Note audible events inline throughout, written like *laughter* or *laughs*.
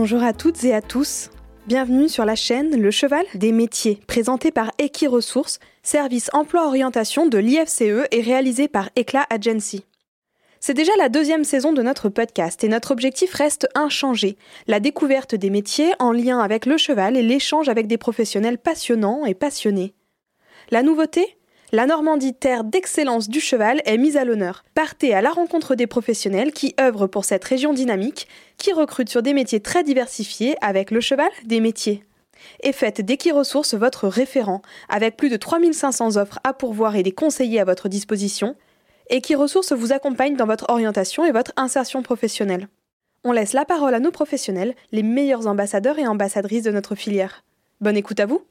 Bonjour à toutes et à tous. Bienvenue sur la chaîne Le Cheval des métiers, présentée par Equiresources, service emploi-orientation de l'IFCE et réalisé par Eclat Agency. C'est déjà la deuxième saison de notre podcast et notre objectif reste inchangé, la découverte des métiers en lien avec le cheval et l'échange avec des professionnels passionnants et passionnés. La nouveauté? La Normandie, terre d'excellence du cheval, est mise à l'honneur. Partez à la rencontre des professionnels qui œuvrent pour cette région dynamique, qui recrutent sur des métiers très diversifiés avec le cheval des métiers. Et faites d'Equiresources votre référent, avec plus de 3500 offres à pourvoir et des conseillers à votre disposition. Equiresources vous accompagne dans votre orientation et votre insertion professionnelle. On laisse la parole à nos professionnels, les meilleurs ambassadeurs et ambassadrices de notre filière. Bonne écoute à vous!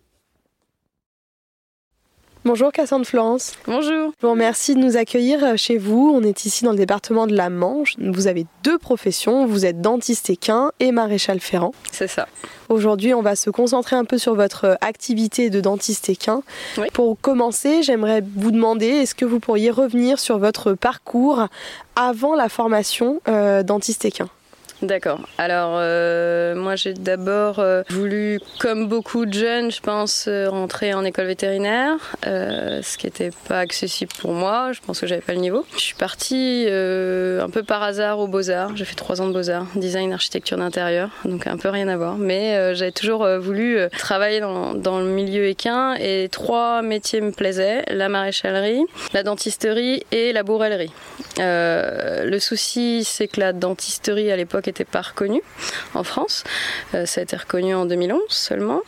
Bonjour Cassandre Florence. Bonjour. Bon, merci de nous accueillir euh, chez vous. On est ici dans le département de la Manche. Vous avez deux professions. Vous êtes dentiste équin et maréchal ferrant. C'est ça. Aujourd'hui, on va se concentrer un peu sur votre activité de dentiste équin. Pour commencer, j'aimerais vous demander, est-ce que vous pourriez revenir sur votre parcours avant la formation euh, dentiste équin D'accord. Alors, euh, moi, j'ai d'abord euh, voulu, comme beaucoup de jeunes, je pense, euh, rentrer en école vétérinaire, ce qui n'était pas accessible pour moi. Je pense que j'avais pas le niveau. Je suis partie un peu par hasard aux Beaux-Arts. J'ai fait trois ans de Beaux-Arts, design, architecture d'intérieur, donc un peu rien à voir. Mais j'avais toujours voulu travailler dans, dans, le milieu équin et trois métiers me plaisaient la maréchalerie, la dentisterie et la bourrellerie. le souci, c'est que la dentisterie à l'époque n'était pas reconnu en France. Euh, ça a été reconnu en 2011 seulement.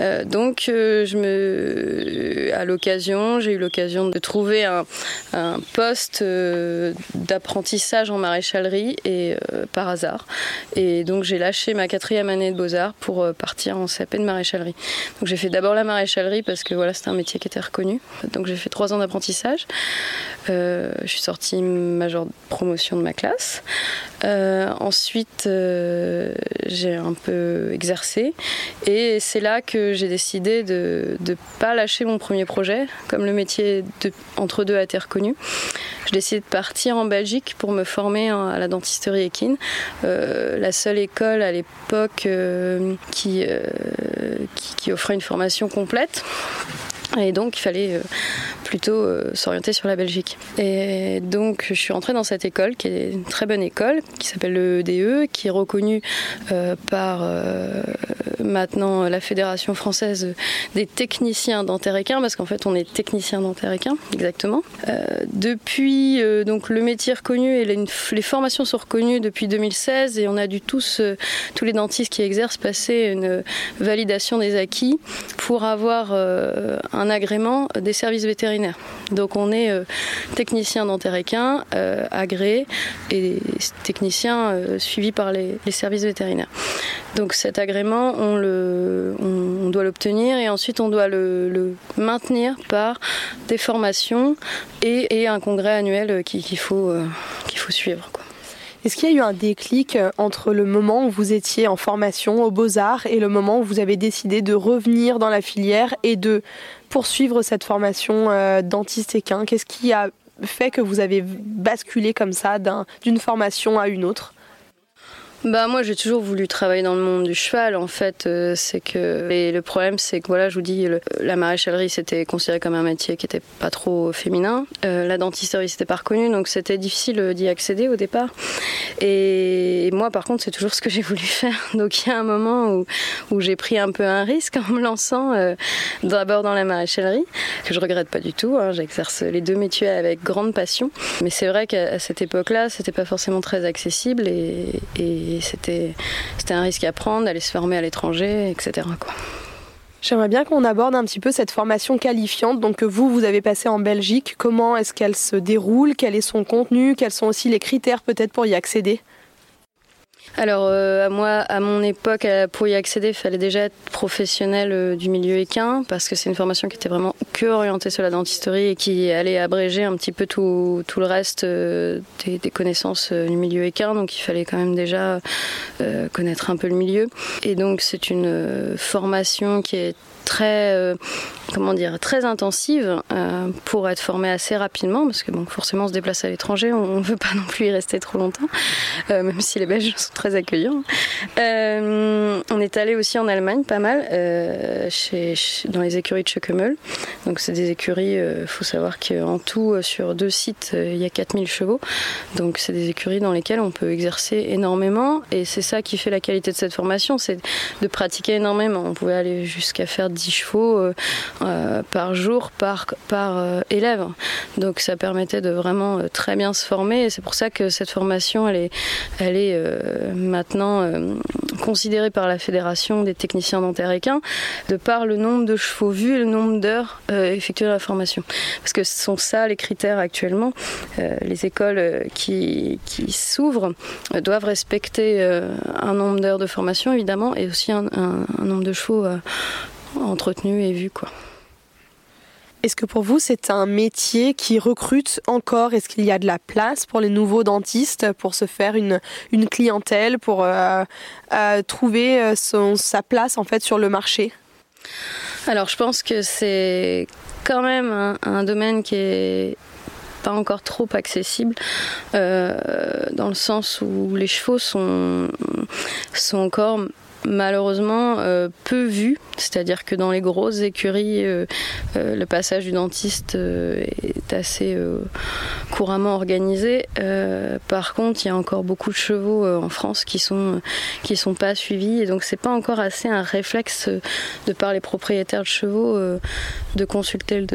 Euh, donc, euh, je me, à l'occasion, j'ai eu l'occasion de trouver un, poste d'apprentissage en maréchalerie et par hasard. Et donc, j'ai lâché ma quatrième année de beaux-arts pour partir en CAP de maréchalerie. Donc, j'ai fait d'abord la maréchalerie parce que voilà, c'était un métier qui était reconnu. Donc, j'ai fait trois ans d'apprentissage. je suis sortie major de promotion de ma classe. Ensuite, ensuite, euh, j'ai un peu exercé. Et c'est là que j'ai décidé de ne pas lâcher mon premier projet. Comme le métier entre deux a été reconnu, j'ai décidé de partir en Belgique pour me former à la dentisterie équine. Euh, la seule école à l'époque euh, qui, offrait une formation complète. Et donc, il fallait plutôt euh, s'orienter sur la Belgique. Et donc je suis rentrée dans cette école qui est une très bonne école, qui s'appelle le DE, qui est reconnue euh, par euh, maintenant la Fédération française des techniciens dentaires parce qu'en fait on est technicien dentaire exactement. depuis donc le métier reconnu et les, formations sont reconnues depuis 2016 et on a dû tous, tous les dentistes qui exercent passer une validation des acquis pour avoir un agrément des services vétérinaires donc on est euh, technicien dentaire euh, agréé et technicien euh, suivi par les, services vétérinaires. Donc cet agrément, on, doit l'obtenir et ensuite on doit le, maintenir par des formations et, un congrès annuel qu'il faut suivre. Est-ce qu'il y a eu un déclic entre le moment où vous étiez en formation aux beaux-arts et le moment où vous avez décidé de revenir dans la filière et de poursuivre cette formation euh, dentiste équin? Qu'est-ce qui a fait que vous avez basculé comme ça d'une formation à une autre? Bah moi j'ai toujours voulu travailler dans le monde du cheval en fait euh, c'est que et le problème c'est que voilà je vous dis la maréchalerie c'était considéré comme un métier qui était pas trop féminin. Euh, la dentisterie c'était pas reconnu donc c'était difficile d'y accéder au départ. Et, moi par contre c'est toujours ce que j'ai voulu *laughs* faire. Donc il y a un moment où, où j'ai pris un peu un risque en me lançant euh, d'abord dans la maréchalerie que je regrette pas du tout hein, j'exerce les deux métiers avec grande passion. Mais c'est vrai qu'à cette époque là c'était pas forcément très accessible et c'était un risque à prendre d'aller se former à l'étranger, etc. J'aimerais bien qu'on aborde un petit peu cette formation qualifiante donc vous vous avez passé en Belgique. Comment est-ce qu'elle se déroule? Quel est son contenu? Quels sont aussi les critères peut-être pour y accéder? Alors, euh, à moi, à mon époque, euh, pour y accéder, il fallait déjà être professionnel euh, du milieu équin, parce que c'est une formation qui était vraiment que orientée sur la dentisterie et qui allait abréger un petit peu tout, le reste des, des, connaissances du milieu équin. Donc, il fallait quand même déjà connaître un peu le milieu. Et donc, c'est une formation qui est très, euh, comment dire, très intensive euh, pour être formé assez rapidement, parce que bon, forcément, on se déplace à l'étranger, on ne veut pas *laughs* non plus y rester trop longtemps, euh, même si les Belges sont très accueillants. on est allé aussi en Allemagne, pas mal, chez, dans les écuries de Schöckemöll. Donc, c'est des écuries, il faut savoir qu'en tout, sur deux sites, il y a 4000 chevaux. Donc, c'est des écuries dans lesquelles on peut exercer énormément, et c'est ça qui fait la qualité de cette formation, c'est de pratiquer énormément. On pouvait aller jusqu'à faire 10 chevaux euh, euh, par jour par, par euh, élève. Donc ça permettait de vraiment très bien se former et c'est pour ça que cette formation elle est, elle est maintenant considérée par la Fédération des techniciens dentaires équins de par le nombre de chevaux vus et le nombre d'heures effectuées dans la formation. Parce que ce sont ça les critères actuellement. les écoles qui, qui s'ouvrent doivent respecter un nombre d'heures de formation évidemment et aussi un, un nombre de chevaux entretenu et vu quoi. Est-ce que pour vous c'est un métier qui recrute encore? Est-ce qu'il y a de la place pour les nouveaux dentistes pour se faire une, une clientèle, pour euh, euh, trouver euh, son, sa place en fait sur le marché? Alors je pense que c'est quand même un, un, domaine qui est pas encore trop accessible dans le sens où les chevaux sont, sont encore malheureusement euh, peu vu. C'est-à-dire que dans les grosses écuries, euh, euh, le passage du dentiste est assez couramment organisé. par contre, il y a encore beaucoup de chevaux en France qui sont qui sont pas suivis et donc c'est pas encore assez un réflexe de par les propriétaires de chevaux de consulter le,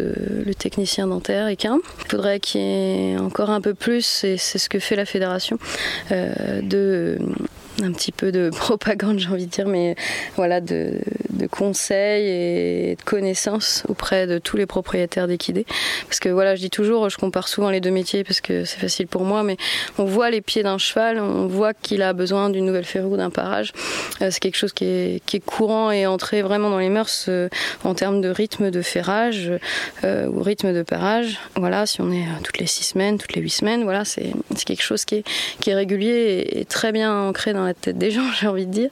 le, technicien dentaire équin. Il faudrait qu'il y ait encore un peu plus, et c'est ce que fait la fédération, de un petit peu de *laughs* propagande, j'ai envie de dire, mais voilà, de, conseils et de connaissances auprès de tous les propriétaires d'équidés. Parce que voilà, je dis toujours, je compare souvent les deux métiers parce que c'est facile pour moi, mais on voit les pieds d'un cheval, on voit qu'il a besoin d'une nouvelle ferrure, d'un parage. Euh, c'est quelque chose qui est, qui est, courant et entré vraiment dans les mœurs euh, en termes de rythme de ferrage euh, ou rythme de parage. Voilà, si on est toutes les six semaines, toutes les huit semaines, voilà, c'est quelque chose qui est, qui est régulier et, et très bien ancré dans la tête des gens, *laughs* j'ai envie de dire.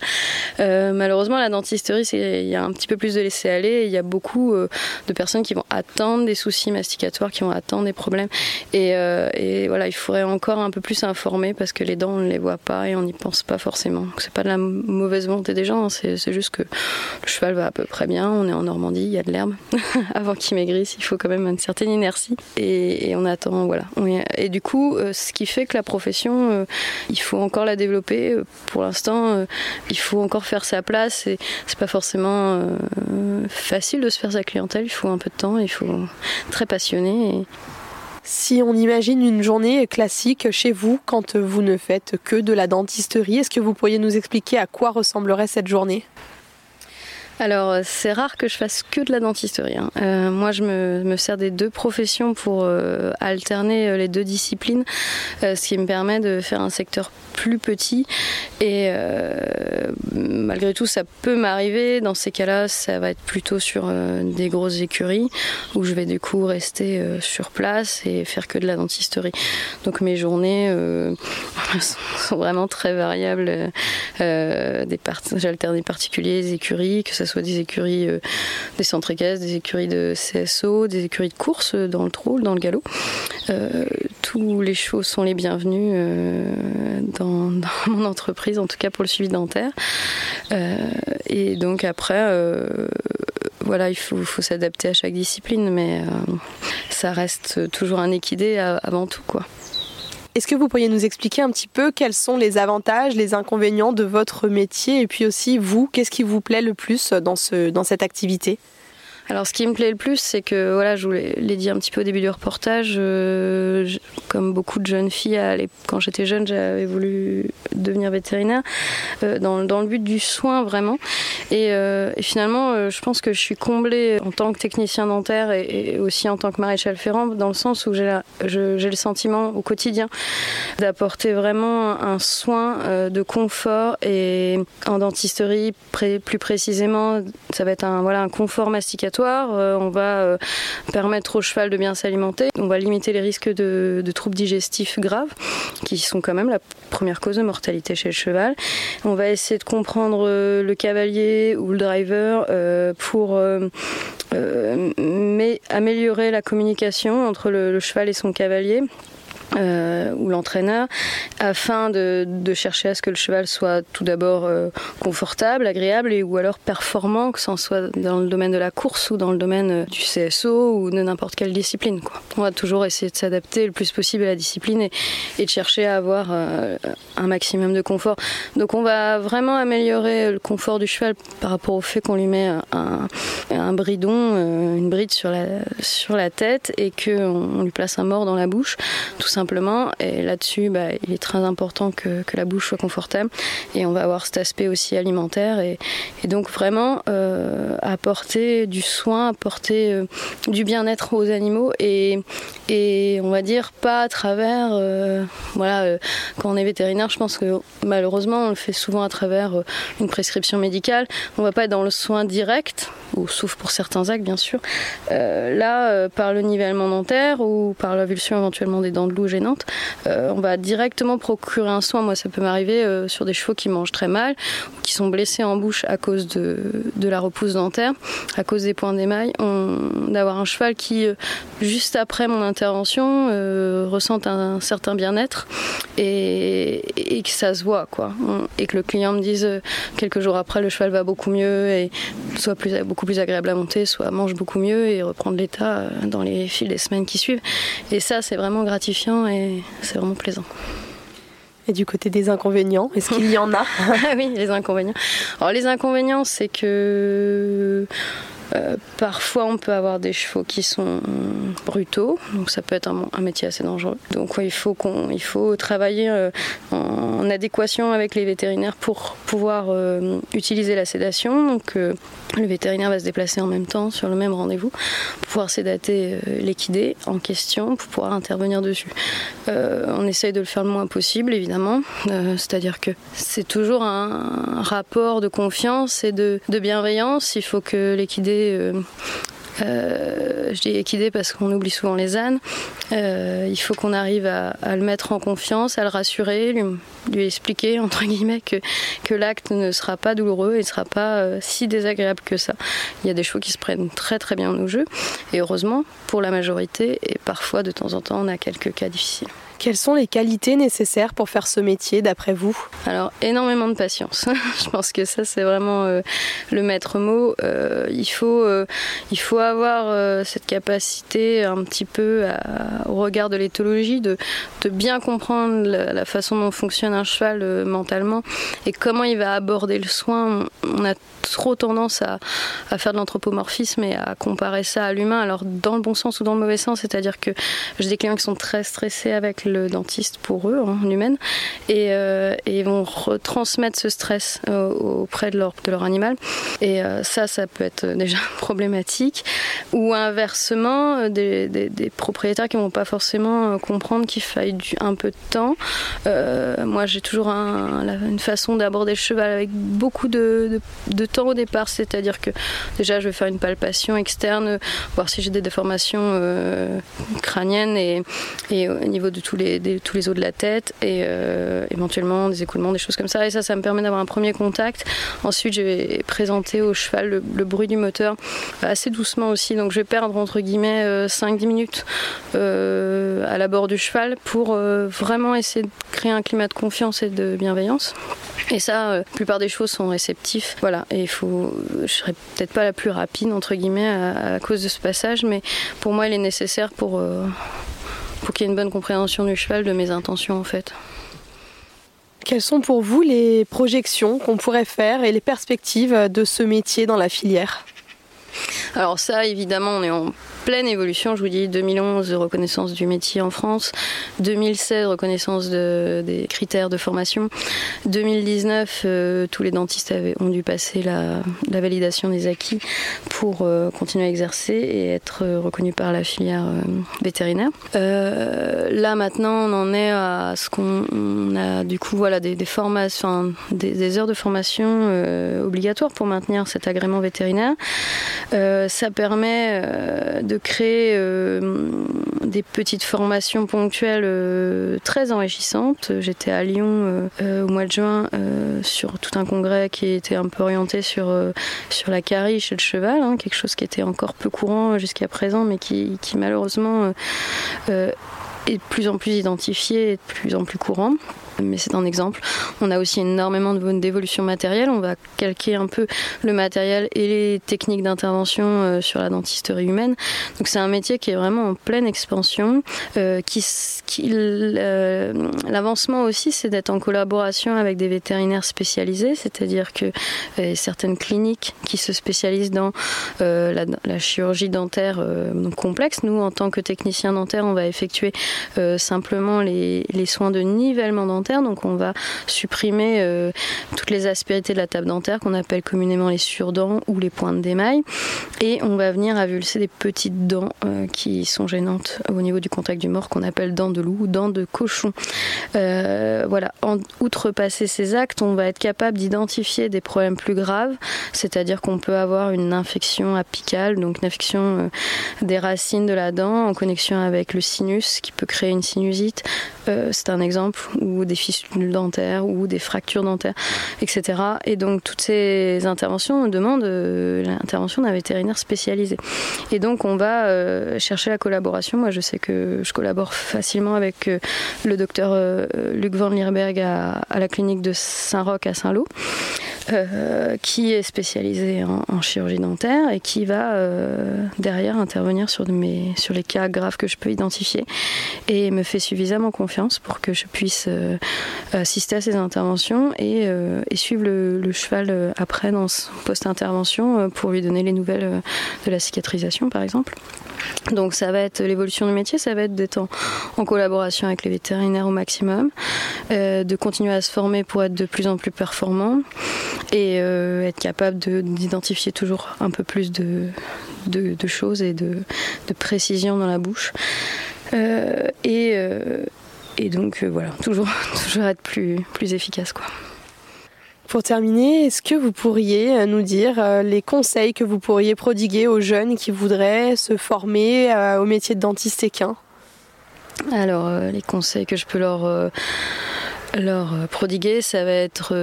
Euh, malheureusement, la dentisterie, il y a un petit peu plus de laisser aller. Il y a beaucoup euh, de personnes qui vont attendre des soucis masticatoires, qui vont attendre des problèmes. Et, euh, et, voilà, il faudrait encore un peu plus informer parce que les dents, on ne les voit pas et on n'y pense pas forcément. C'est pas de la mauvaise volonté des gens, hein. c'est juste que le cheval va à peu près bien. On est en Normandie, il y a de l'herbe. *laughs* Avant qu'il maigrisse, il faut quand même une certaine inertie. Et on attend, voilà. Et du coup, ce qui fait que la profession, il faut encore la développer pour l'instant, euh, il faut encore faire sa place et c'est pas forcément euh, facile de se faire sa clientèle. Il faut un peu de temps, il faut être très passionné. Si on imagine une journée classique chez vous quand vous ne faites que de la dentisterie, est-ce que vous pourriez nous expliquer à quoi ressemblerait cette journée? Alors, euh, c'est rare que je fasse que de la dentisterie. Hein. Euh, moi, je me, sers des deux professions pour euh, alterner les deux disciplines, ce qui me permet de faire un secteur plus petit. Et malgré tout, ça peut m'arriver. Dans ces cas-là, ça va être plutôt sur des grosses écuries où je vais du coup rester sur place et faire que de la dentisterie. Donc, mes journées *laughs* sont vraiment très variables. J'alterne des particuliers, des écuries, que ce soit des écuries euh, des centres équestres, des écuries de CSO, des écuries de course euh, dans le trot, dans le galop. Euh, tous les chevaux sont les bienvenus *laughs* dans, mon entreprise, en tout cas pour le suivi dentaire. et donc après, voilà, il faut, s'adapter à chaque discipline, mais ça reste toujours un équidé avant tout. Est-ce que vous pourriez nous expliquer un petit peu quels sont les avantages, les inconvénients de votre métier et puis aussi vous, qu'est-ce qui vous plaît le plus dans, dans cette activité? Alors, ce qui me plaît le plus, c'est que, voilà, je vous l'ai dit un petit peu au début du reportage, euh, comme beaucoup de jeunes filles, quand j'étais jeune, j'avais voulu devenir vétérinaire, euh, dans, dans, le but du soin vraiment. Et, euh, finalement, je pense que je suis comblée en tant que technicien dentaire et, aussi en tant que maréchal ferrand, dans le sens où j'ai le sentiment au quotidien d'apporter vraiment un soin de confort et en dentisterie, plus précisément, ça va être un, voilà, un confort masticatoire respiratoire, on va permettre au cheval de bien s'alimenter, on va limiter les risques de, troubles digestifs graves, qui sont quand même la première cause de mortalité chez le cheval. On va essayer de comprendre le cavalier ou le driver pour améliorer la communication entre le cheval et son cavalier euh, ou l'entraîneur, afin de, chercher à ce que le cheval soit tout d'abord euh, confortable, agréable et ou alors performant, que ce soit dans le domaine de la course ou dans le domaine euh, du CSO ou de n'importe quelle discipline. On va toujours essayer de s'adapter le plus possible à la discipline et, de chercher à avoir un maximum de confort. Donc on va vraiment améliorer le confort du cheval par rapport au fait qu'on lui met un, bridon, une bride sur la, tête et qu'on lui place un mort dans la bouche. Simplement. Et là-dessus, bah, il est très important que, la bouche soit confortable. Et on va avoir cet aspect aussi alimentaire. Et, donc vraiment euh, apporter du soin, apporter euh, du bien-être aux animaux. Et, on va dire pas à travers... Euh, voilà, quand on est vétérinaire, je pense que malheureusement, on le fait souvent à travers une prescription médicale. On va pas être dans le soin direct, ou sauf pour certains actes bien sûr. là, par le nivellement dentaire ou par l'avulsion éventuellement des dents de loup gênante, euh, on va directement procurer un soin. Moi, ça peut m'arriver euh, sur des chevaux qui mangent très mal ou qui sont blessés en bouche à cause de, la repousse dentaire, à cause des points d'émail. D'avoir un cheval qui, euh, juste après mon intervention, ressente un, certain bien-être et, que ça se voit, quoi. Et que le client me dise quelques jours après, le cheval va beaucoup mieux et soit beaucoup plus agréable à monter, soit mange beaucoup mieux et reprendre l'état dans les fils des semaines qui suivent. Et ça, c'est vraiment gratifiant et c'est vraiment plaisant. Et du côté des inconvénients, est-ce qu'il y en a? *laughs* Ah Oui, les inconvénients. Alors les inconvénients, c'est que euh, parfois, on peut avoir des chevaux qui sont brutaux, donc ça peut être un, métier assez dangereux. Donc, il, faut il faut travailler euh, en, adéquation avec les vétérinaires pour pouvoir euh, utiliser la sédation. Donc, le vétérinaire va se déplacer en même temps sur le même rendez-vous pour pouvoir sédater l'équidé en question, pour pouvoir intervenir dessus. on essaye de le faire le moins possible, évidemment, c'est-à-dire que c'est toujours un rapport de confiance et de, de bienveillance. Il faut que l'équidé euh, euh, je dis équidé parce qu'on oublie souvent les ânes. Euh, il faut qu'on arrive à, le mettre en confiance, à le rassurer, lui, expliquer entre guillemets que, l'acte ne sera pas douloureux et ne sera pas si désagréable que ça. Il y a des chevaux qui se prennent très très bien au jeu et heureusement pour la majorité et parfois de temps en temps on a quelques cas difficiles. Quelles sont les qualités nécessaires pour faire ce métier d'après vous? Alors énormément de patience. *laughs* Je pense que ça c'est vraiment euh, le maître mot. Euh, il, faut, euh, il faut avoir cette capacité un petit peu au regard de l'éthologie de, de, bien comprendre la, façon dont fonctionne un cheval mentalement et comment il va aborder le soin. On a trop tendance à, à faire de l'anthropomorphisme et à comparer ça à l'humain. Alors dans le bon sens ou dans le mauvais sens, c'est-à-dire que j'ai des clients qui sont très stressés avec dentiste pour eux, en humaine, et, euh, et, ils vont retransmettre ce stress euh, auprès de leur, de leur animal. Et euh, ça, ça peut être déjà *laughs* problématique. Ou inversement, des, propriétaires qui ne vont pas forcément comprendre qu'il faille un peu de temps. moi, j'ai toujours un, une façon d'aborder le cheval avec beaucoup de, de, temps au départ, c'est-à-dire que déjà, je vais faire une palpation externe, voir si j'ai des déformations crâniennes et, et au niveau de tout tous les os de la tête et euh, éventuellement des écoulements, des choses comme ça. Et ça, ça me permet d'avoir un premier contact. Ensuite, je vais présenter au cheval le, bruit du moteur assez doucement aussi. Donc, je vais perdre entre guillemets 5-10 euh, minutes euh, à la bord du cheval pour vraiment essayer de créer un climat de confiance et de bienveillance. Et ça, la plupart des choses sont réceptifs. Voilà, et il faut. Je serai peut-être pas la plus rapide entre guillemets à, cause de ce passage, mais pour moi, il est nécessaire pour pour qu'il y ait une bonne compréhension du cheval, de mes intentions en fait. Quelles sont pour vous les projections qu'on pourrait faire et les perspectives de ce métier dans la filière? Alors ça, évidemment, on est en pleine évolution, je vous dis 2011 reconnaissance du métier en France, 2016 reconnaissance des critères de formation, 2019 euh, tous les dentistes ont dû passer la, validation des acquis pour euh, continuer à exercer et être reconnus par la filière vétérinaire. là maintenant on en est à ce qu'on a du coup voilà des, formations, des, heures de formation obligatoires pour maintenir cet agrément vétérinaire. ça permet de créer euh, des petites formations ponctuelles euh, très enrichissantes. J'étais à Lyon euh, au mois de juin sur tout un congrès qui était un peu orienté sur, sur la carie chez le cheval, hein, quelque chose qui était encore peu courant jusqu'à présent, mais qui, qui malheureusement est de plus en plus identifié et de plus en plus courant mais c'est un exemple. On a aussi énormément d'évolution matérielle. On va calquer un peu le matériel et les techniques d'intervention euh, sur la dentisterie humaine. Donc c'est un métier qui est vraiment en pleine expansion. Euh, euh, l'avancement aussi, c'est d'être en collaboration avec des vétérinaires spécialisés, c'est-à-dire que certaines cliniques qui se spécialisent dans la, chirurgie dentaire complexe. Nous, en tant que technicien dentaire, on va effectuer simplement les soins de nivellement dentaire donc on va supprimer euh, toutes les aspérités de la table dentaire qu'on appelle communément les surdents ou les pointes d'émail. Et on va venir avulser des petites dents euh, qui sont gênantes au niveau du contact du mort qu'on appelle dents de loup ou dents de cochon. Euh, voilà, en, outrepasser ces actes, on va être capable d'identifier des problèmes plus graves, c'est-à-dire qu'on peut avoir une infection apicale, donc une infection des racines de la dent en connexion avec le sinus qui peut créer une sinusite. C'est un exemple, ou des fistules dentaires ou des fractures dentaires, etc. Et donc toutes ces interventions demandent euh, l'intervention d'un vétérinaire spécialisé. Et donc on va euh, chercher la collaboration. Moi je sais que je collabore facilement avec euh, le docteur Luc Van Lierberg à, la clinique de Saint-Roch à Saint-Lô. Qui est spécialisé en, chirurgie dentaire et qui va derrière intervenir sur, les cas graves que je peux identifier et me fait suffisamment confiance pour que je puisse assister à ces interventions et, euh, suivre le, cheval euh, après dans post-intervention euh, pour lui donner les nouvelles de la cicatrisation par exemple. Donc ça va être l'évolution du métier, ça va être d'être en, collaboration avec les vétérinaires au maximum, de continuer à se former pour être de plus en plus performant et être capable d'identifier toujours un peu plus de, choses et de, précision dans la bouche. et, et donc euh, voilà, toujours, *laughs* toujours être plus, plus efficace. Pour terminer, est-ce que vous pourriez euh, nous dire euh, les conseils que vous pourriez prodiguer aux jeunes qui voudraient se former au métier de dentiste équin? Alors, les conseils que je peux leur, leur prodiguer, ça va être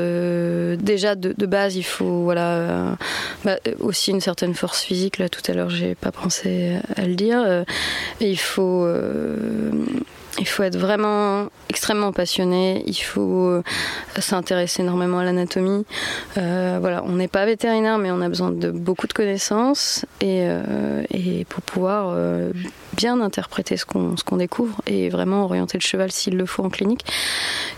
déjà de, base, il faut voilà bah, aussi une certaine force physique. Là, tout à l'heure, j'ai pas pensé à le dire. il faut il faut être vraiment extrêmement passionné, il faut euh, s'intéresser énormément à l'anatomie. Euh, voilà, on n'est pas vétérinaire, mais on a besoin de beaucoup de connaissances et, euh, pour pouvoir bien interpréter ce qu'on découvre et vraiment orienter le cheval s'il le faut en clinique.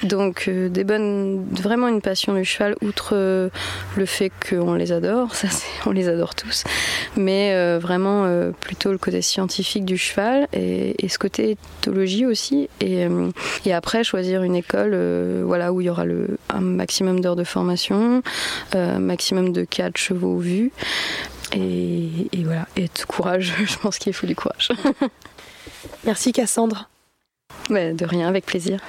Donc des bonnes, vraiment une passion du cheval, outre le fait qu'on les adore, *laughs* ça on les adore tous, mais vraiment plutôt le côté scientifique du cheval et ce côté éthologie aussi euh, et, après choisir une école euh, voilà, où il y aura le, un maximum d'heures de formation, un euh, maximum de 4 chevaux vus. Et, voilà, et être courage, *laughs* je pense qu'il faut du courage. *laughs* Merci Cassandre. de rien, avec plaisir.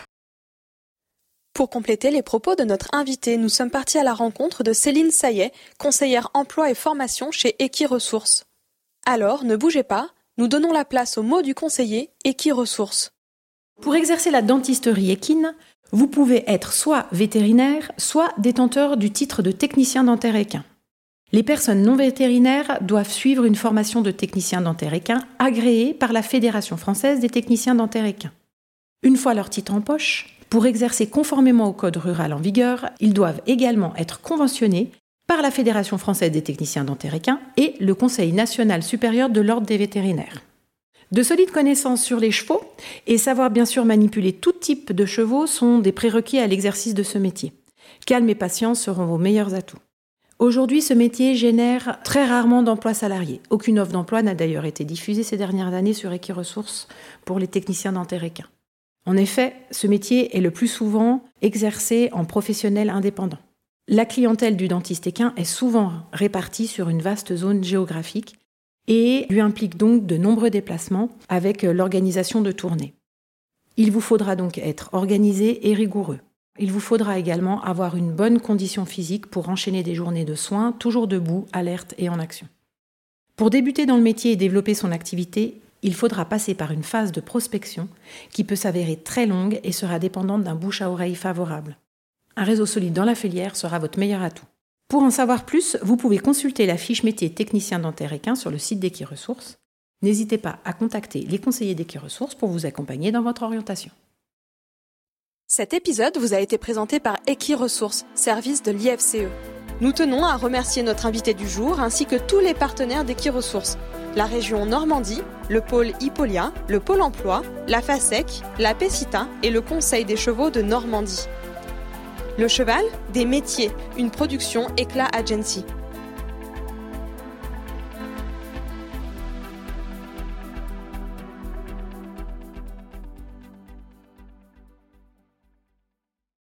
Pour compléter les propos de notre invité, nous sommes partis à la rencontre de Céline Saillet, conseillère emploi et formation chez Equiresources. Alors, ne bougez pas, nous donnons la place au mot du conseiller Equiresources. Pour exercer la dentisterie équine, vous pouvez être soit vétérinaire, soit détenteur du titre de technicien dentaire équin. Les personnes non vétérinaires doivent suivre une formation de technicien dentaire équin agréée par la Fédération française des techniciens dentaires équins. Une fois leur titre en poche, pour exercer conformément au code rural en vigueur, ils doivent également être conventionnés par la Fédération française des techniciens dentaires équins et le Conseil national supérieur de l'ordre des vétérinaires. De solides connaissances sur les chevaux et savoir bien sûr manipuler tout type de chevaux sont des prérequis à l'exercice de ce métier. Calme et patience seront vos meilleurs atouts. Aujourd'hui, ce métier génère très rarement d'emplois salariés. Aucune offre d'emploi n'a d'ailleurs été diffusée ces dernières années sur Equiresources pour les techniciens dentaires équins. En effet, ce métier est le plus souvent exercé en professionnel indépendant. La clientèle du dentiste équin est souvent répartie sur une vaste zone géographique et lui implique donc de nombreux déplacements avec l'organisation de tournées. Il vous faudra donc être organisé et rigoureux. Il vous faudra également avoir une bonne condition physique pour enchaîner des journées de soins, toujours debout, alerte et en action. Pour débuter dans le métier et développer son activité, il faudra passer par une phase de prospection qui peut s'avérer très longue et sera dépendante d'un bouche à oreille favorable. Un réseau solide dans la filière sera votre meilleur atout. Pour en savoir plus, vous pouvez consulter la fiche métier technicien dentaire équin sur le site d'Equiresources. N'hésitez pas à contacter les conseillers d'Equiresources pour vous accompagner dans votre orientation. Cet épisode vous a été présenté par Equiresources, service de l'IFCE. Nous tenons à remercier notre invité du jour ainsi que tous les partenaires d'Equiresources, la région Normandie, le pôle Hippolia, le pôle emploi, la FASEC, la PECITA et le Conseil des chevaux de Normandie. Le cheval, des métiers, une production Éclat Agency.